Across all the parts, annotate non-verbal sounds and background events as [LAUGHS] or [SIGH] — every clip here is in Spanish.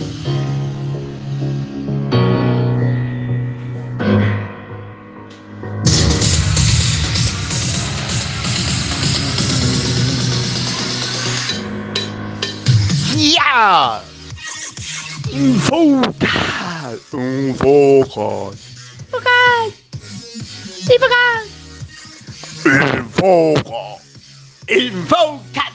¡Ya! ¡Infocas! ¡Infocas! ¡Infocas! ¡Infocas! ¡Infocas!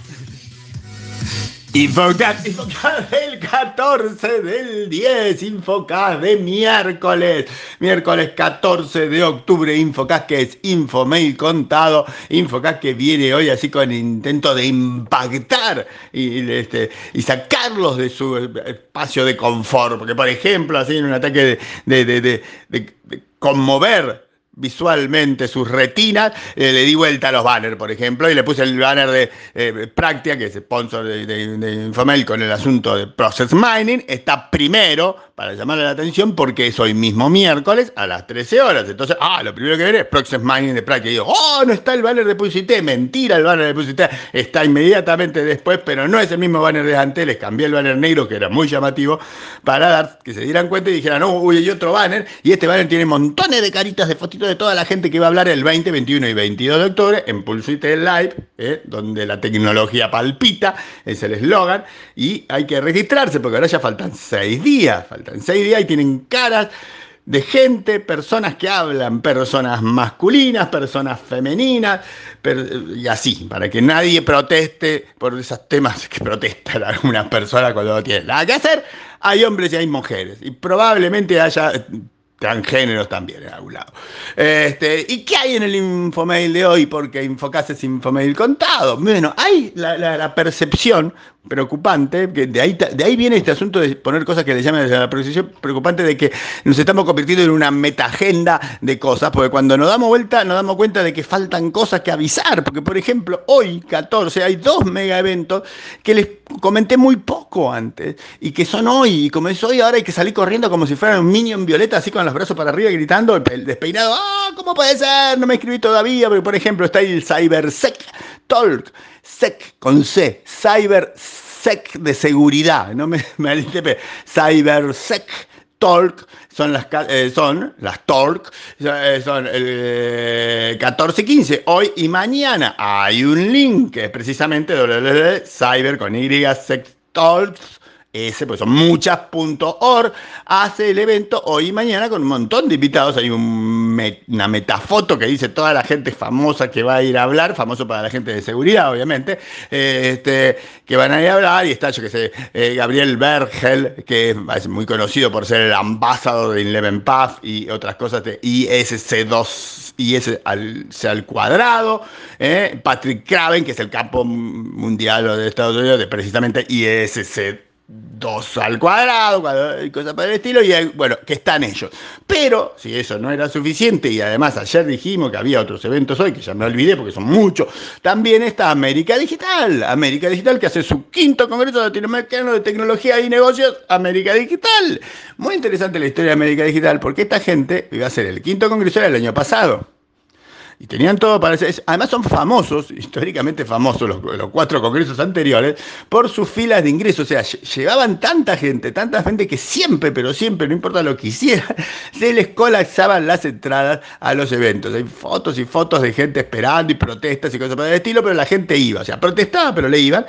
Infocas, [LAUGHS] Infocas del 14 del 10, Infocas de miércoles, miércoles 14 de octubre, Infocas que es Infomail contado, Infocas que viene hoy así con intento de impactar y, este, y sacarlos de su espacio de confort, porque por ejemplo, así en un ataque de, de, de conmover visualmente sus retinas, eh, le di vuelta a los banners, por ejemplo, y le puse el banner de eh, que es sponsor de, de, con el asunto de Process Mining, está primero para llamarle la atención porque es hoy mismo miércoles a las 13 horas. Entonces, ah, lo primero que veré es Process Mining de Practia. Y digo, oh, no está el banner de Pusité, mentira el banner de Pusité, está inmediatamente después, pero no es el mismo banner de antes, les cambié el banner negro, que era muy llamativo, para dar que se dieran cuenta y dijeran, no, uy, hay otro banner, y este banner tiene montones de caritas de fotitos de toda la gente que va a hablar el 20, 21 y 22 de octubre en Pulsite Live, ¿eh? donde la tecnología palpita, es el eslogan, y hay que registrarse porque ahora ya faltan seis días, faltan seis días y tienen caras de gente, personas que hablan, personas masculinas, personas femeninas, y así, para que nadie proteste por esos temas que protestan [LAUGHS] algunas personas cuando no tienen nada que hacer. Hay hombres y hay mujeres, y probablemente haya transgéneros también en algún lado. Este, ¿Y qué hay en el infomail de hoy? Porque Infocas es infomail contado. Bueno, hay la, percepción preocupante, que de ahí, de ahí viene este asunto de poner cosas que le llaman la percepción preocupante de que nos estamos convirtiendo en una metagenda de cosas, porque cuando nos damos vuelta nos damos cuenta de que faltan cosas que avisar, porque por ejemplo hoy 14 hay dos mega eventos que les comenté muy poco antes y que son hoy, y como es hoy ahora hay que salir corriendo como si fuera un minion violeta así con los brazos para arriba gritando, despeinado, ¡ah! ¿Cómo puede ser? No me escribí todavía, pero por ejemplo está el CyberSec Talk, SEC con C, CyberSec de seguridad, no me, [LAUGHS] me CyberSec Talk, son las, eh, son las Talk, eh, son el 14 y 15, hoy y mañana. Hay un link que es precisamente cyber con Y, sec talks ese, pues son muchas.org, hace el evento hoy y mañana con un montón de invitados. Hay una metafoto que dice toda la gente famosa que va a ir a hablar, famoso para la gente de seguridad, obviamente, este, que van a ir a hablar. Y está, yo que sé, eh, Gabriel Bergel, que es muy conocido por ser el ambasador de Eleven Path y otras cosas de ISC2 y ese al, al cuadrado, eh, Patrick Craven, que es el campo mundial de Estados Unidos de precisamente ISC 2 al cuadrado, cosas por el estilo, y bueno, que están ellos. Pero si eso no era suficiente, y además ayer dijimos que había otros eventos hoy, que ya me olvidé porque son muchos, también está América Digital, América Digital que hace su quinto Congreso Latinoamericano de Tecnología y Negocios, América Digital. Muy interesante la historia de América Digital, porque esta gente iba a ser el quinto Congreso del año pasado. Y tenían todo para ser. Además, son famosos, históricamente famosos, los, cuatro congresos anteriores, por sus filas de ingresos. O sea, llevaban tanta gente, tanta gente que siempre, pero siempre, no importa lo que hicieran, [LAUGHS] se les colapsaban las entradas a los eventos. Hay fotos y fotos de gente esperando y protestas y cosas por el estilo, pero la gente iba. O sea, protestaba, pero le iban.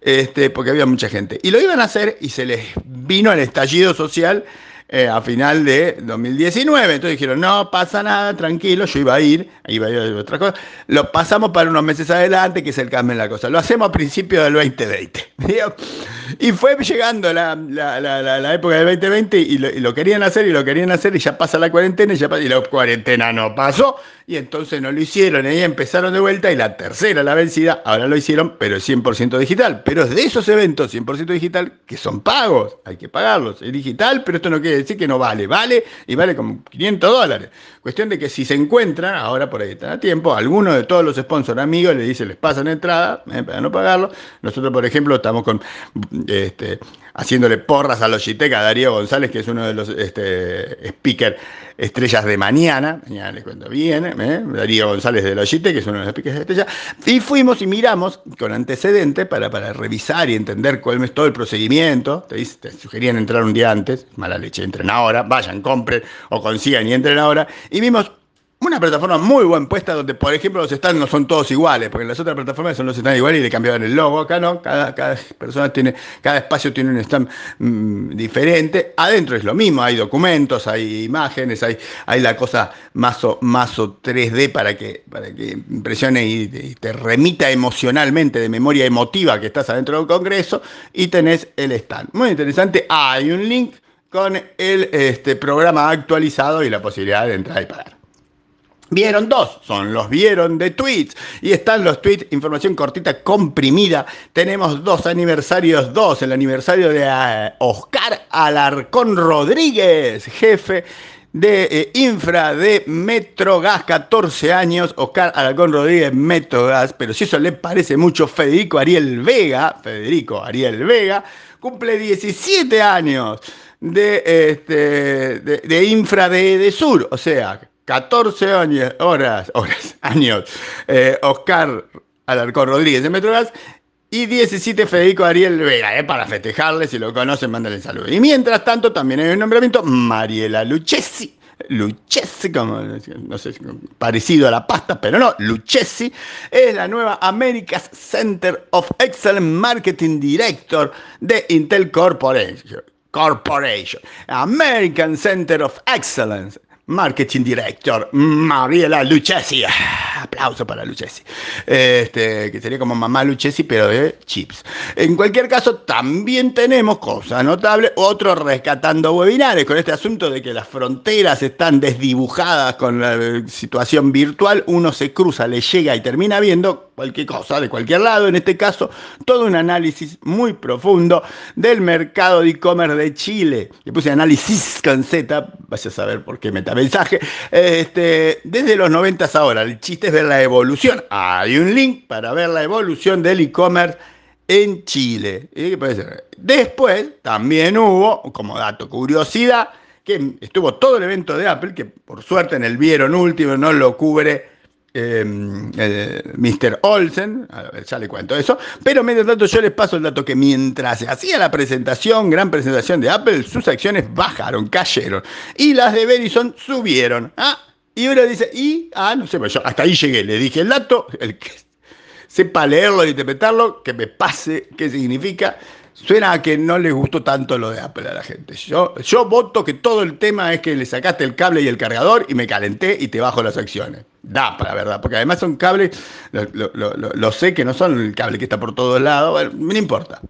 Este, porque había mucha gente. Y lo iban a hacer y se les vino el estallido social eh, a final de 2019. Entonces dijeron, no pasa nada, tranquilo, yo iba a ir, iba a ir a otra cosa. Lo pasamos para unos meses adelante, que es el cambio en la cosa. Lo hacemos a principios del 2020. [LAUGHS] [LAUGHS] Y fue llegando la, época del 2020 y lo, querían hacer y lo querían hacer y ya pasa la cuarentena y, ya, y la cuarentena no pasó y entonces no lo hicieron. Y ahí empezaron de vuelta y la tercera, la vencida, ahora lo hicieron, pero es 100% digital. Pero es de esos eventos 100% digital que son pagos, hay que pagarlos. Es digital, pero esto no quiere decir que no vale. Vale y vale como 500 dólares. Cuestión de que si se encuentran, ahora por ahí están a tiempo, alguno de todos los sponsors amigos le dice, les pasan entrada eh, para no pagarlo. Nosotros, por ejemplo, estamos con este, haciéndole porras a Logitech, a Darío González, que es uno de los este, speakers estrellas de mañana, mañana les cuento bien, ¿eh? Darío González de Logitech, que es uno de los speakers de estrella, y fuimos y miramos con antecedente para, para revisar y entender cuál es todo el procedimiento, te, te sugerían entrar un día antes, mala leche, entren ahora, vayan, compren o consigan y entren ahora, y vimos una plataforma muy buen puesta donde, por ejemplo, los stands no son todos iguales, porque en las otras plataformas son los stands iguales y le cambiaban el logo. Acá no, cada, cada persona tiene, cada espacio tiene un stand mm, diferente. Adentro es lo mismo, hay documentos, hay imágenes, hay, hay la cosa más o, más 3D para que, para que impresione y, te remita emocionalmente, de memoria emotiva que estás adentro del Congreso, y tenés el stand. Muy interesante. hay un link con el este, programa actualizado y la posibilidad de entrar y pagar. Vieron dos, son los vieron de tweets. Y están los tweets, información cortita, comprimida. Tenemos dos aniversarios, dos. El aniversario de eh, Oscar Alarcón Rodríguez, jefe de eh, Infra de Metrogas, 14 años. Oscar Alarcón Rodríguez, Metrogas. Pero si eso le parece mucho, Federico Ariel Vega, Federico Ariel Vega, cumple 17 años de, este, de, Infra de, de Sur. O sea, 14 años, horas, horas, [LAUGHS] años, eh, Oscar Alarcón Rodríguez de Metrogas y 17 Federico Ariel Vega, eh, para festejarle, si lo conocen, mándale saludos. Y mientras tanto, también hay un nombramiento, Mariela Lucchesi. Lucchesi, como, no sé, parecido a la pasta, pero no, Lucchesi es la nueva America's Center of Excellent Marketing Director de Intel Corporation. Corporation. American Center of Excellence Marketing Director, Mariela Lucchesi. Aplauso para Lucchesi. Este, que sería como mamá Lucchesi, pero de chips. En cualquier caso, también tenemos, cosa notable, otro rescatando webinares con este asunto de que las fronteras están desdibujadas con la situación virtual. Uno se cruza, le llega y termina viendo cualquier cosa de cualquier lado. En este caso, todo un análisis muy profundo del mercado de e-commerce de Chile. Le puse análisis con Z, vaya a saber por qué me mensaje. Este, desde los 90 ahora, el chiste es ver la evolución. Hay un link para ver la evolución del e-commerce en Chile. Después también hubo, como dato curiosidad, que estuvo todo el evento de Apple, que por suerte en el vieron último no lo cubre Em, Mr. Olsen, ya le cuento eso, pero medio tanto yo les paso el dato que mientras se hacía la presentación, gran presentación de Apple, sus acciones bajaron, cayeron, y las de Verizon subieron. Ah, y uno dice, y, ah, no sé, pues yo hasta ahí llegué, le dije el dato, el que [LAUGHS] sepa leerlo e interpretarlo, que me pase qué significa, Suena a que no le gustó tanto lo de Apple a la gente. Yo, yo voto que todo el tema es que le sacaste el cable y el cargador y me calenté y te bajo las acciones. Da para verdad, porque además son cables, lo, sé que no son el cable que está por todos lados, bueno, no importa.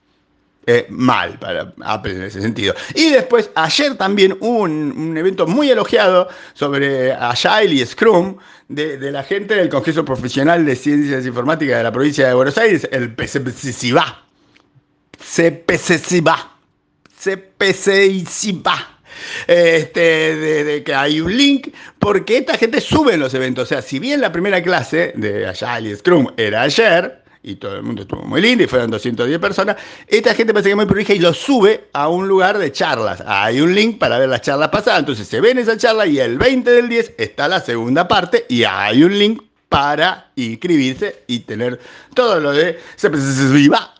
Eh, mal para Apple en ese sentido. Y después, ayer también hubo un, evento muy elogiado sobre Agile y Scrum de, la gente del Congreso Profesional de Ciencias Informáticas de la provincia de Buenos Aires, el PCCIBA CPCIBA. CPCIBA. Este, de, que hay un link, porque esta gente sube en los eventos. O sea, si bien la primera clase de y Scrum era ayer, y todo el mundo estuvo muy lindo y fueron 210 personas, esta gente parece que es muy prolija y lo sube a un lugar de charlas. Hay un link para ver las charlas pasadas, entonces se ven esa charla y el 20 del 10 está la segunda parte y hay un link para inscribirse y tener todo lo de CPCIBA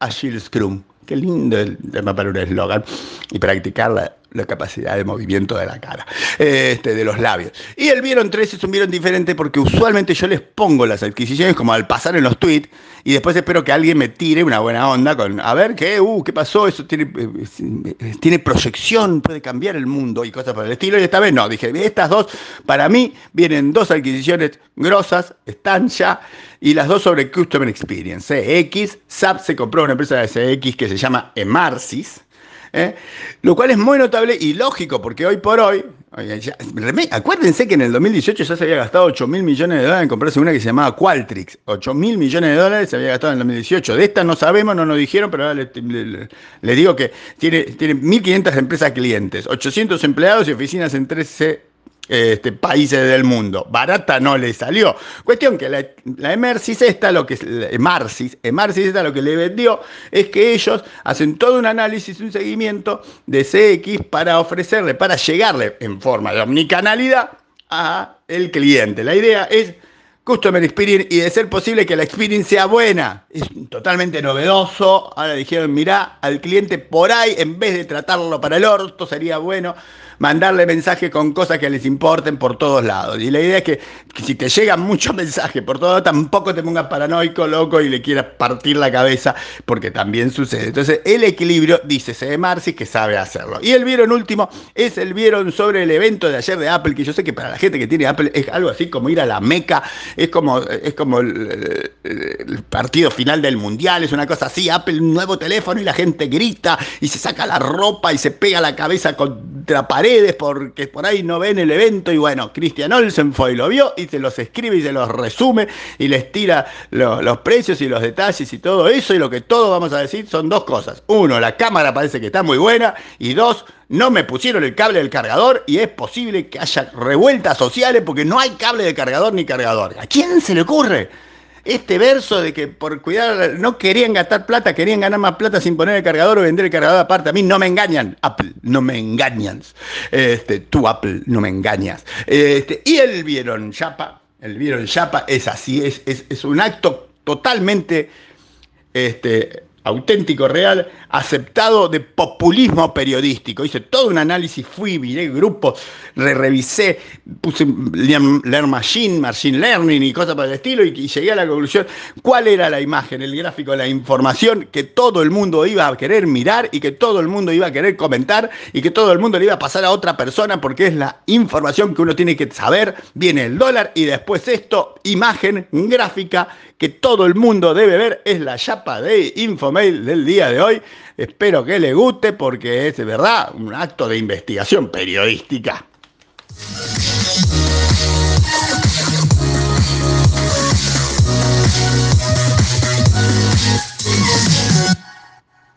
Agile Scrum. Qué lindo el tema para un eslogan. Y practicar la, capacidad de movimiento de la cara, este, de los labios. Y el vieron 3 es un vieron diferente porque usualmente yo les pongo las adquisiciones como al pasar en los tweets y después espero que alguien me tire una buena onda con, a ver, ¿qué? Uh, ¿qué pasó? Eso tiene, eh, tiene proyección, puede cambiar el mundo y cosas por el estilo. Y esta vez no, dije, estas dos, para mí, vienen dos adquisiciones grosas, están ya y las dos sobre Customer Experience. CX, SAP se compró una empresa de CX que se llama Emarsis, ¿eh? lo cual es muy notable y lógico, porque hoy por hoy, acuérdense que en el 2018 ya se había gastado 8 mil millones de dólares en comprarse una que se llamaba Qualtrics. 8 mil millones de dólares se había gastado en el 2018. De esta no sabemos, no nos dijeron, pero ahora les, digo que tiene, tiene 1.500 empresas clientes, 800 empleados y oficinas en 13 este, países del mundo. Barata no le salió. Cuestión que la, la Emersis esta, lo que Emarsis, Emarsis esta lo que le vendió es que ellos hacen todo un análisis, un seguimiento de CX para ofrecerle, para llegarle en forma de omnicanalidad a el cliente. La idea es Customer Experience y de ser posible que la experience sea buena. Es totalmente novedoso. Ahora dijeron, mirá, al cliente por ahí, en vez de tratarlo para el orto, sería bueno mandarle mensajes con cosas que les importen por todos lados. Y la idea es que, si te llegan muchos [LAUGHS] mensajes por todos lados, tampoco te pongas paranoico, loco y le quieras partir la cabeza, porque también sucede. Entonces, el equilibrio, dice C. Marcis, que sabe hacerlo. Y el vieron último es el vieron sobre el evento de ayer de Apple, que yo sé que para la gente que tiene Apple es algo así como ir a la Meca, es como, es como el, el partido final del mundial, es una cosa así, Apple, un nuevo teléfono y la gente grita y se saca la ropa y se pega la cabeza contra pared porque por ahí no ven el evento y bueno, Christian Olsen fue y lo vio y se los escribe y se los resume y les tira los precios y los detalles y todo eso y lo que todos vamos a decir son dos cosas. Uno, la cámara parece que está muy buena y dos, no me pusieron el cable del cargador y es posible que haya revueltas sociales porque no hay cable de cargador ni cargador. ¿A quién se le ocurre? Este verso de que por cuidar, no querían gastar plata, querían ganar más plata sin poner el cargador o vender el cargador aparte. A mí no me engañan, Apple, no me engañan. Este, tú, Apple, no me engañas. Este, y el vieron chapa, el vieron chapa es así, es, es, es un acto totalmente este, auténtico, real, aceptado de populismo periodístico. Hice todo un análisis, fui, miré grupos, re revisé, puse Learn Machine, Machine Learning y cosas por el estilo y, y, llegué a la conclusión cuál era la imagen, el gráfico, la información que todo el mundo iba a querer mirar y que todo el mundo iba a querer comentar y que todo el mundo le iba a pasar a otra persona porque es la información que uno tiene que saber. Viene el dólar y después esto, imagen gráfica que todo el mundo debe ver, es la chapa de Del día de hoy. Espero que le guste porque es de verdad un acto de investigación periodística.